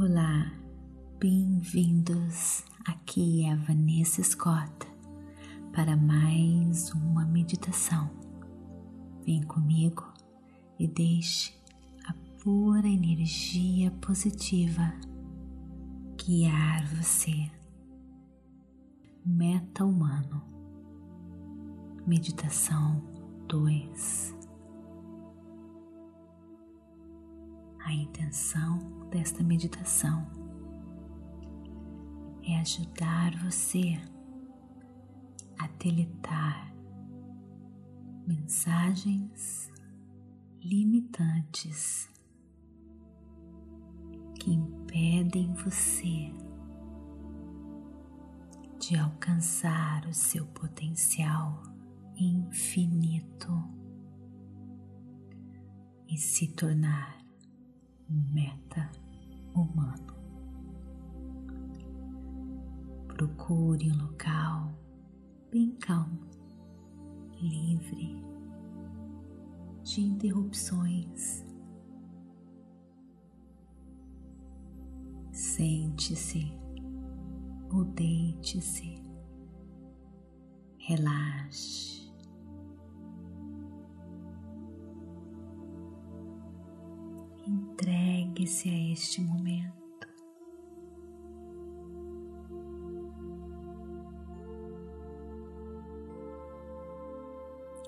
Olá, bem-vindos. Aqui é a Vanessa Scott para mais uma meditação. Vem comigo e deixe a pura energia positiva guiar você. Meta humano. Meditação 2. A intenção desta meditação é ajudar você a deletar mensagens limitantes que impedem você de alcançar o seu potencial infinito e se tornar meta humano. Procure um local bem calmo, livre de interrupções. Sente-se ou deite-se, relaxe. Entregue-se a este momento.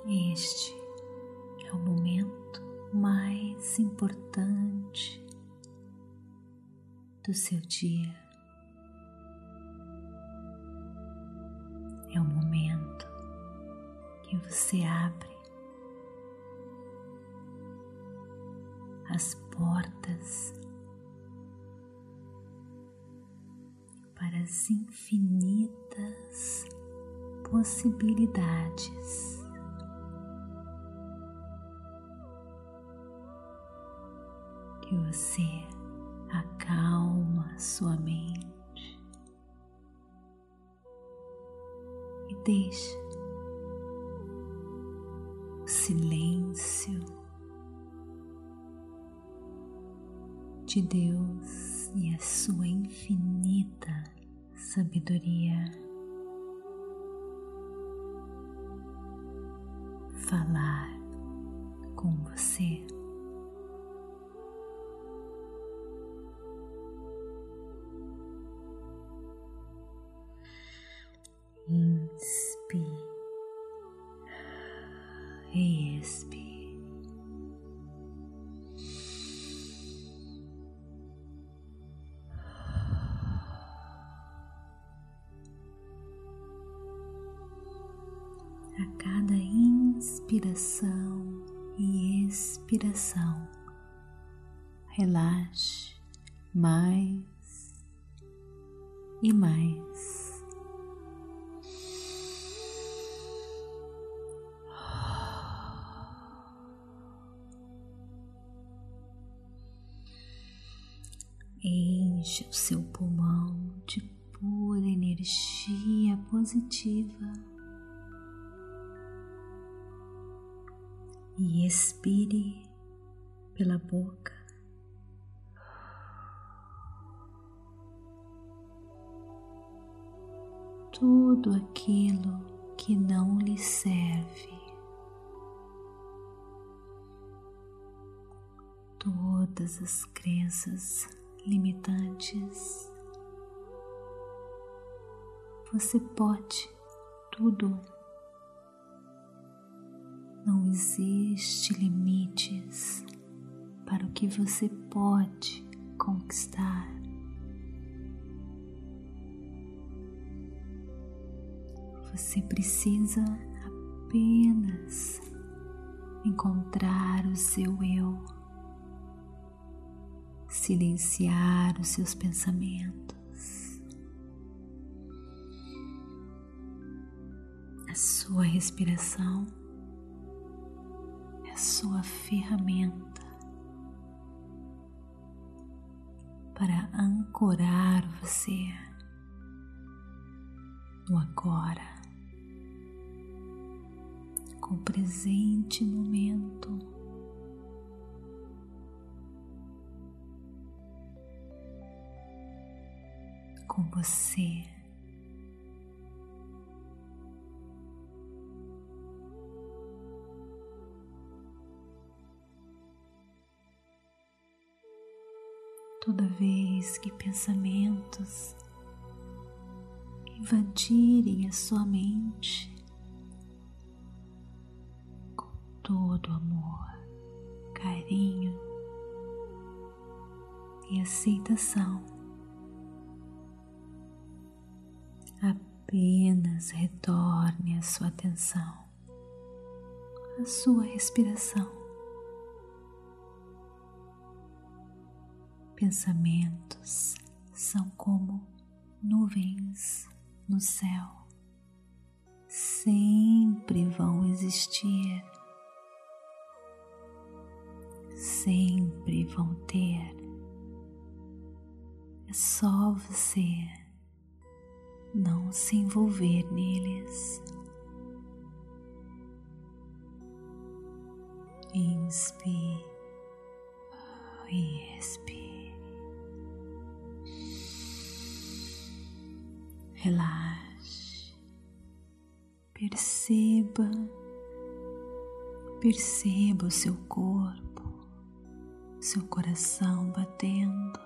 Este é o momento mais importante do seu dia. É o momento que você abre portas para as infinitas possibilidades. Que você acalma sua mente e deixa o silêncio de Deus e a sua infinita sabedoria. Falar com você. A cada inspiração e expiração. Relaxe mais e mais. Enche o seu pulmão de pura energia positiva. E expire pela boca. Tudo aquilo que não lhe serve, todas as crenças limitantes, você pode tudo não existe limites para o que você pode conquistar. Você precisa apenas encontrar o seu eu, silenciar os seus pensamentos, a sua respiração sua ferramenta para ancorar você no agora, com o presente momento. com você. Toda vez que pensamentos invadirem a sua mente com todo amor, carinho e aceitação. Apenas retorne a sua atenção à sua respiração. Pensamentos são como nuvens no céu, sempre vão existir, sempre vão ter. É só você não se envolver neles. Inspire e expire. Relaxe, perceba, perceba o seu corpo, seu coração batendo.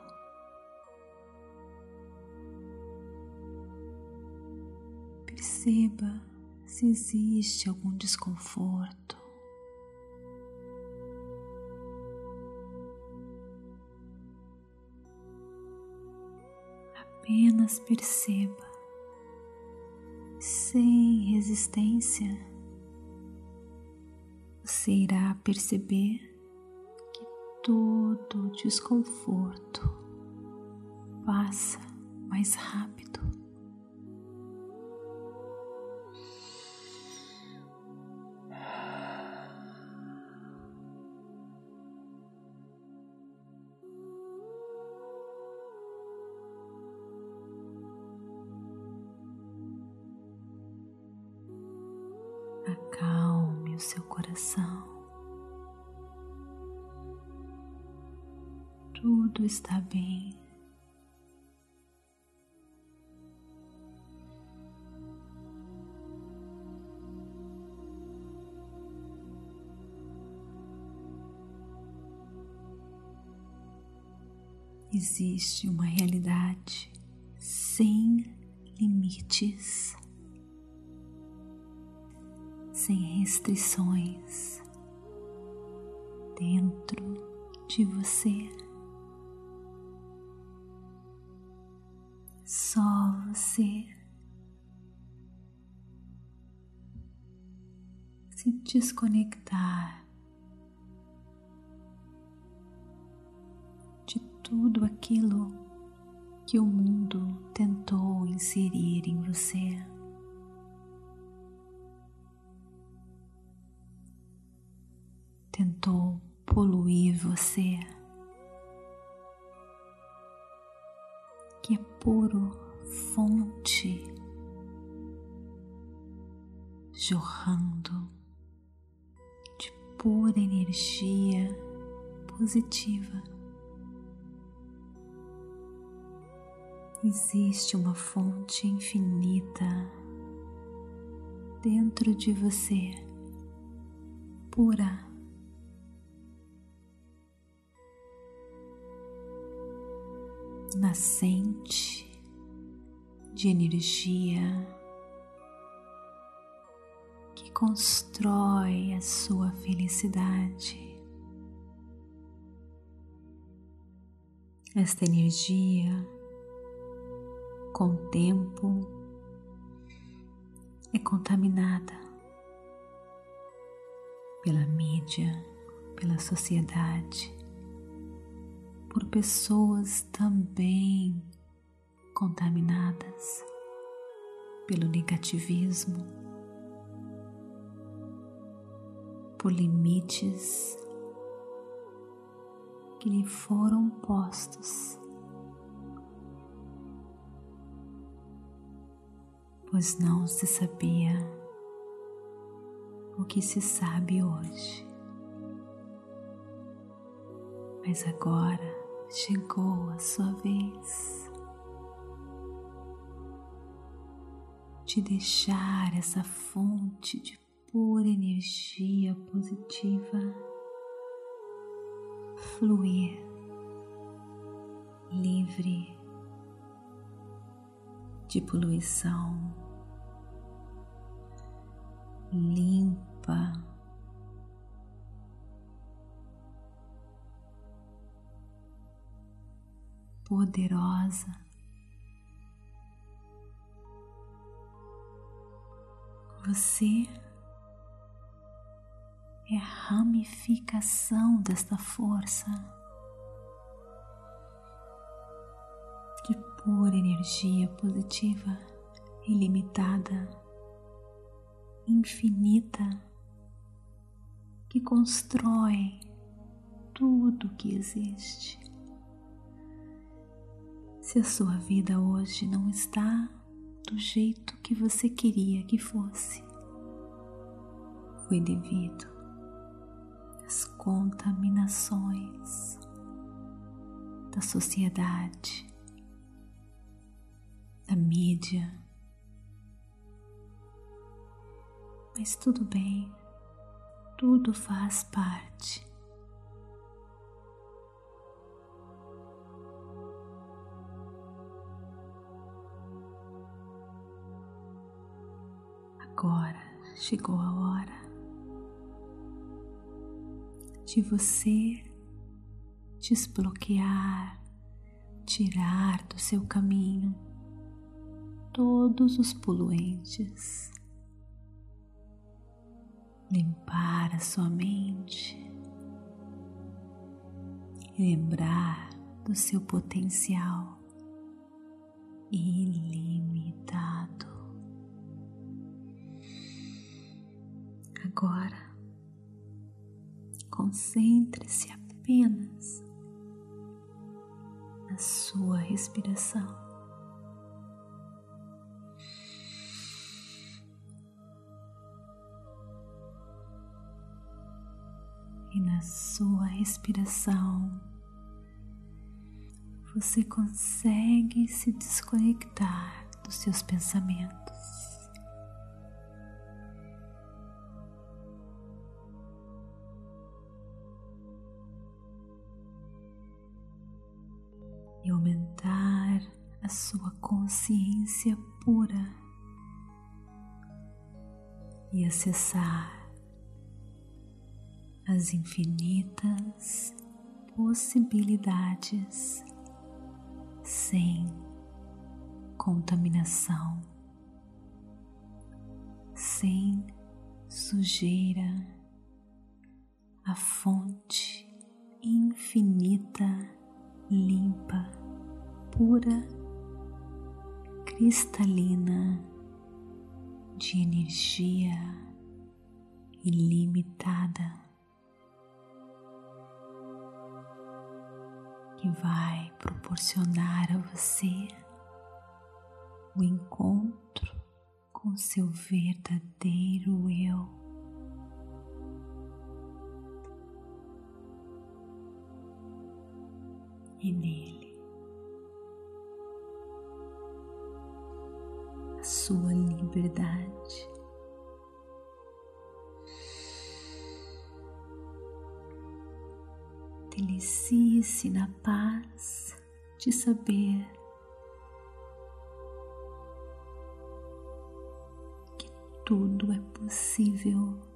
Perceba se existe algum desconforto. Apenas perceba sem resistência, você irá perceber que todo desconforto passa mais rápido. Seu coração. Tudo está bem. Existe uma realidade sem limites sem restrições dentro de você. Só você se desconectar de tudo aquilo que o mundo tentou inserir em você. Tentou poluir você, que é puro fonte jorrando de pura energia positiva. Existe uma fonte infinita dentro de você, pura nascente de energia que constrói a sua felicidade. Esta energia, com o tempo, é contaminada pela mídia, pela sociedade, por pessoas também contaminadas pelo negativismo, por limites que lhe foram postos. Pois não se sabia o que se sabe hoje. Mas agora chegou a sua vez de deixar essa fonte de pura energia positiva fluir livre de poluição, limpa. Poderosa, você é a ramificação desta força de pura energia positiva, ilimitada, infinita, que constrói tudo que existe. Se a sua vida hoje não está do jeito que você queria que fosse, foi devido às contaminações da sociedade, da mídia. Mas tudo bem, tudo faz parte. Agora chegou a hora de você desbloquear, tirar do seu caminho todos os poluentes, limpar a sua mente, lembrar do seu potencial ilimitado. Agora, concentre-se apenas na sua respiração. E na sua respiração, você consegue se desconectar dos seus pensamentos. A sua consciência pura e acessar as infinitas possibilidades sem contaminação, sem sujeira, a fonte infinita limpa, pura, cristalina de energia ilimitada que vai proporcionar a você o encontro com seu verdadeiro eu. e nele sua liberdade. Delicie-se na paz de saber que tudo é possível.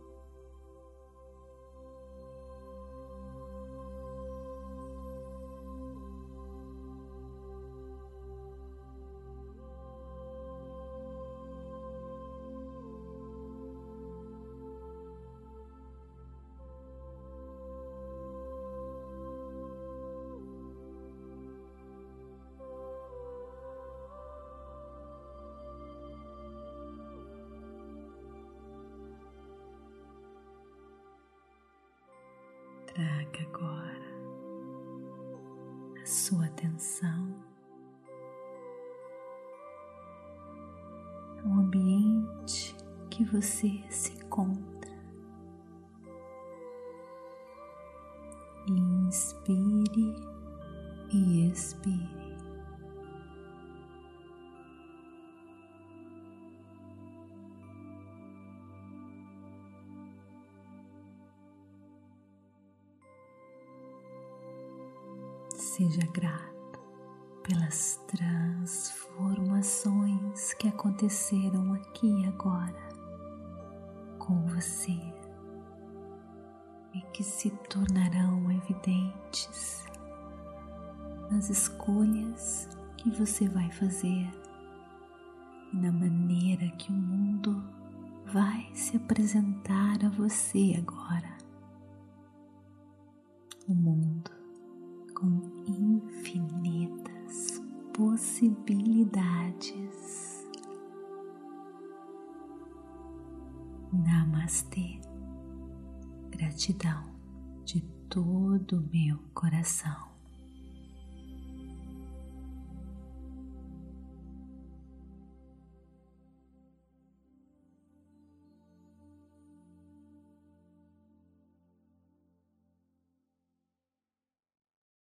Traga agora a sua atenção ao ambiente que você se encontra. Inspire e expire. Seja grato pelas transformações que aconteceram aqui agora com você e que se tornarão evidentes nas escolhas que você vai fazer e na maneira que o mundo vai se apresentar a você agora. O mundo possibilidades. Namastê. Gratidão de todo meu coração.